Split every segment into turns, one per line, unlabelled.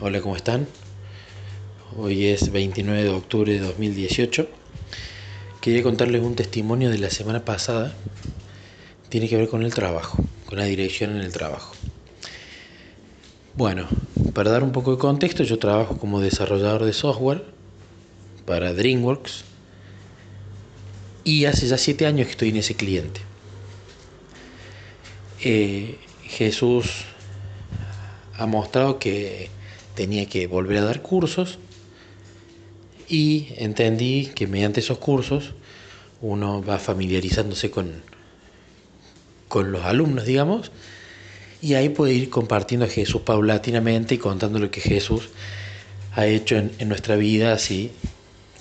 Hola, ¿cómo están? Hoy es 29 de octubre de 2018. Quería contarles un testimonio de la semana pasada. Tiene que ver con el trabajo, con la dirección en el trabajo. Bueno, para dar un poco de contexto, yo trabajo como desarrollador de software para DreamWorks y hace ya siete años que estoy en ese cliente. Eh, Jesús ha mostrado que tenía que volver a dar cursos y entendí que mediante esos cursos uno va familiarizándose con, con los alumnos, digamos, y ahí puede ir compartiendo a Jesús paulatinamente y contando lo que Jesús ha hecho en, en nuestra vida, así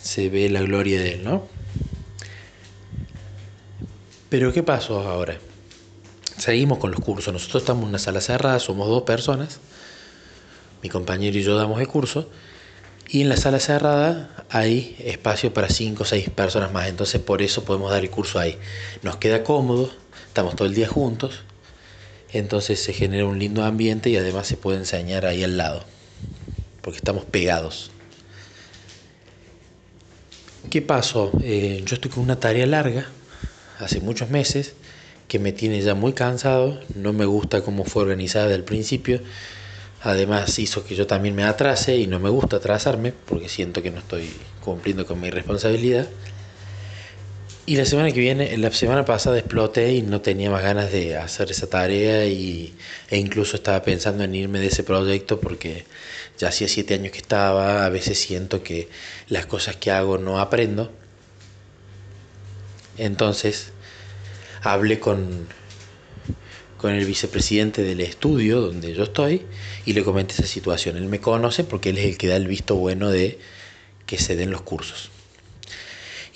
se ve la gloria de Él, ¿no? Pero ¿qué pasó ahora? Seguimos con los cursos. Nosotros estamos en una sala cerrada, somos dos personas. Mi compañero y yo damos el curso. Y en la sala cerrada hay espacio para cinco o seis personas más. Entonces por eso podemos dar el curso ahí. Nos queda cómodo, estamos todo el día juntos. Entonces se genera un lindo ambiente y además se puede enseñar ahí al lado. Porque estamos pegados. ¿Qué pasó? Eh, yo estoy con una tarea larga, hace muchos meses que me tiene ya muy cansado, no me gusta cómo fue organizada desde el principio, además hizo que yo también me atrase y no me gusta atrasarme porque siento que no estoy cumpliendo con mi responsabilidad. Y la semana que viene, la semana pasada exploté y no tenía más ganas de hacer esa tarea y, e incluso estaba pensando en irme de ese proyecto porque ya hacía siete años que estaba, a veces siento que las cosas que hago no aprendo. Entonces hablé con, con el vicepresidente del estudio donde yo estoy y le comenté esa situación. Él me conoce porque él es el que da el visto bueno de que se den los cursos.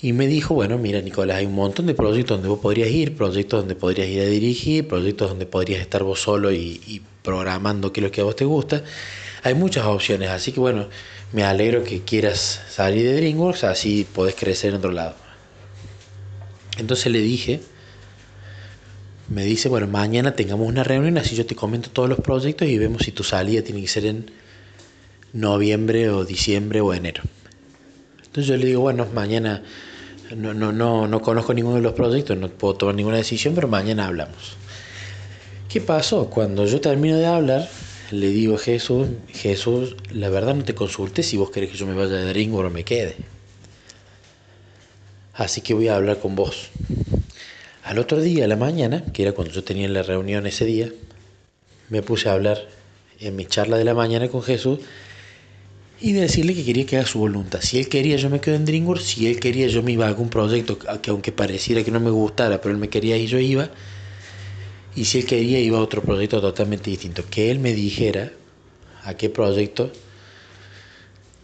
Y me dijo, bueno, mira Nicolás, hay un montón de proyectos donde vos podrías ir, proyectos donde podrías ir a dirigir, proyectos donde podrías estar vos solo y, y programando qué es lo que a vos te gusta. Hay muchas opciones, así que bueno, me alegro que quieras salir de DreamWorks, así podés crecer en otro lado. Entonces le dije, me dice, bueno, mañana tengamos una reunión, así yo te comento todos los proyectos y vemos si tu salida tiene que ser en noviembre o diciembre o enero. Entonces yo le digo, bueno, mañana no, no, no, no conozco ninguno de los proyectos, no puedo tomar ninguna decisión, pero mañana hablamos. ¿Qué pasó? Cuando yo termino de hablar, le digo a Jesús, Jesús, la verdad no te consulté si vos querés que yo me vaya de Ringo o me quede. Así que voy a hablar con vos. Al otro día, a la mañana, que era cuando yo tenía la reunión ese día, me puse a hablar en mi charla de la mañana con Jesús y de decirle que quería que haga su voluntad. Si él quería, yo me quedo en DreamWorks. Si él quería, yo me iba a algún proyecto que aunque pareciera que no me gustara, pero él me quería y yo iba. Y si él quería, iba a otro proyecto totalmente distinto. Que él me dijera a qué proyecto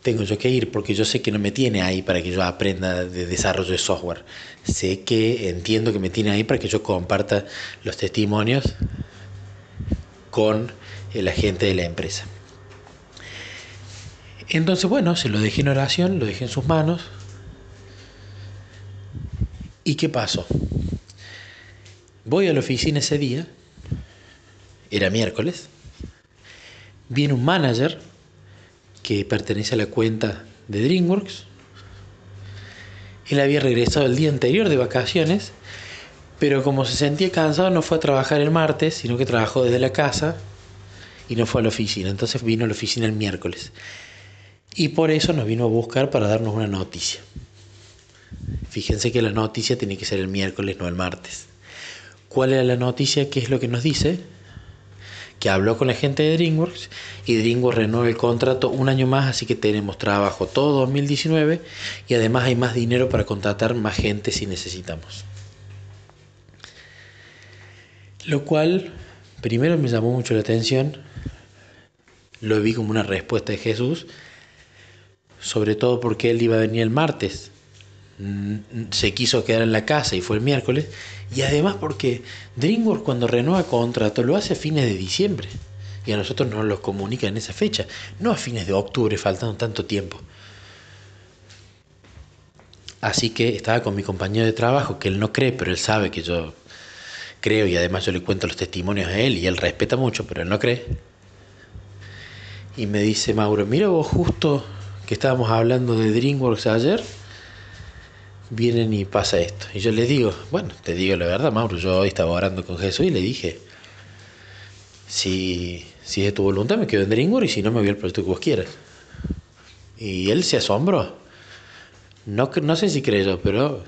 tengo yo que ir porque yo sé que no me tiene ahí para que yo aprenda de desarrollo de software. Sé que entiendo que me tiene ahí para que yo comparta los testimonios con el agente de la empresa. Entonces, bueno, se lo dejé en oración, lo dejé en sus manos. ¿Y qué pasó? Voy a la oficina ese día, era miércoles, viene un manager que pertenece a la cuenta de DreamWorks. Él había regresado el día anterior de vacaciones, pero como se sentía cansado no fue a trabajar el martes, sino que trabajó desde la casa y no fue a la oficina. Entonces vino a la oficina el miércoles. Y por eso nos vino a buscar para darnos una noticia. Fíjense que la noticia tiene que ser el miércoles, no el martes. ¿Cuál era la noticia? ¿Qué es lo que nos dice? Que habló con la gente de DreamWorks y DreamWorks renueva el contrato un año más, así que tenemos trabajo todo 2019 y además hay más dinero para contratar más gente si necesitamos. Lo cual primero me llamó mucho la atención, lo vi como una respuesta de Jesús, sobre todo porque él iba a venir el martes se quiso quedar en la casa y fue el miércoles. Y además porque DreamWorks cuando renueva contrato lo hace a fines de diciembre. Y a nosotros nos lo comunica en esa fecha, no a fines de octubre, faltando tanto tiempo. Así que estaba con mi compañero de trabajo, que él no cree, pero él sabe que yo creo y además yo le cuento los testimonios a él y él respeta mucho, pero él no cree. y me dice Mauro, mira vos justo que estábamos hablando de DreamWorks ayer, vienen y pasa esto. Y yo le digo, bueno, te digo la verdad, Mauro, yo hoy estaba orando con Jesús y le dije, si, si es tu voluntad me quedo en DreamWorks y si no me voy al proyecto que vos quieras. Y él se asombró. No, no sé si creyó, pero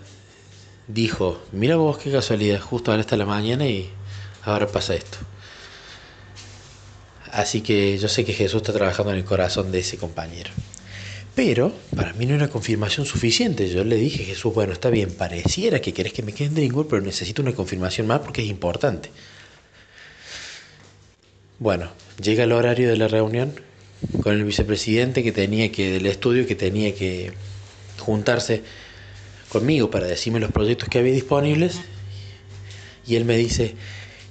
dijo, mira vos qué casualidad, justo ahora está la mañana y ahora pasa esto. Así que yo sé que Jesús está trabajando en el corazón de ese compañero. Pero para mí no era confirmación suficiente. Yo le dije, Jesús, bueno, está bien, pareciera que querés que me quede en Dreamworld, pero necesito una confirmación más porque es importante. Bueno, llega el horario de la reunión con el vicepresidente que tenía que, del estudio, que tenía que juntarse conmigo para decirme los proyectos que había disponibles. Y él me dice,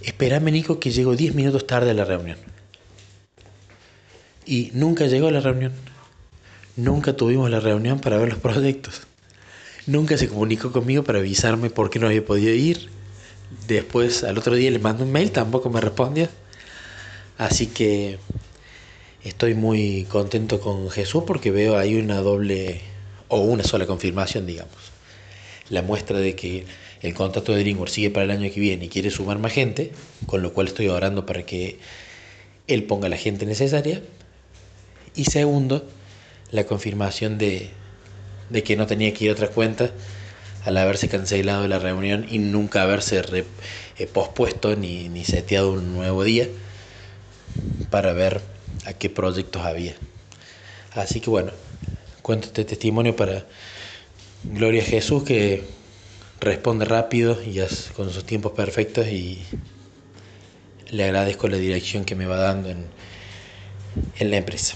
espérame Nico que llego 10 minutos tarde a la reunión. Y nunca llegó a la reunión. Nunca tuvimos la reunión para ver los proyectos. Nunca se comunicó conmigo para avisarme por qué no había podido ir. Después, al otro día le mando un mail, tampoco me respondió. Así que estoy muy contento con Jesús porque veo ahí una doble o una sola confirmación, digamos. La muestra de que el contrato de DreamWorks sigue para el año que viene y quiere sumar más gente, con lo cual estoy orando para que él ponga la gente necesaria y segundo, la confirmación de, que no tenía que ir a otra cuenta al haberse cancelado la reunión y nunca haberse eh, pospuesto ni, ni seteado un nuevo día para ver a qué proyectos había. Así que bueno, cuento este testimonio para Gloria a Jesús que responde rápido y con sus tiempos perfectos y le agradezco la dirección que me va dando en, en la empresa.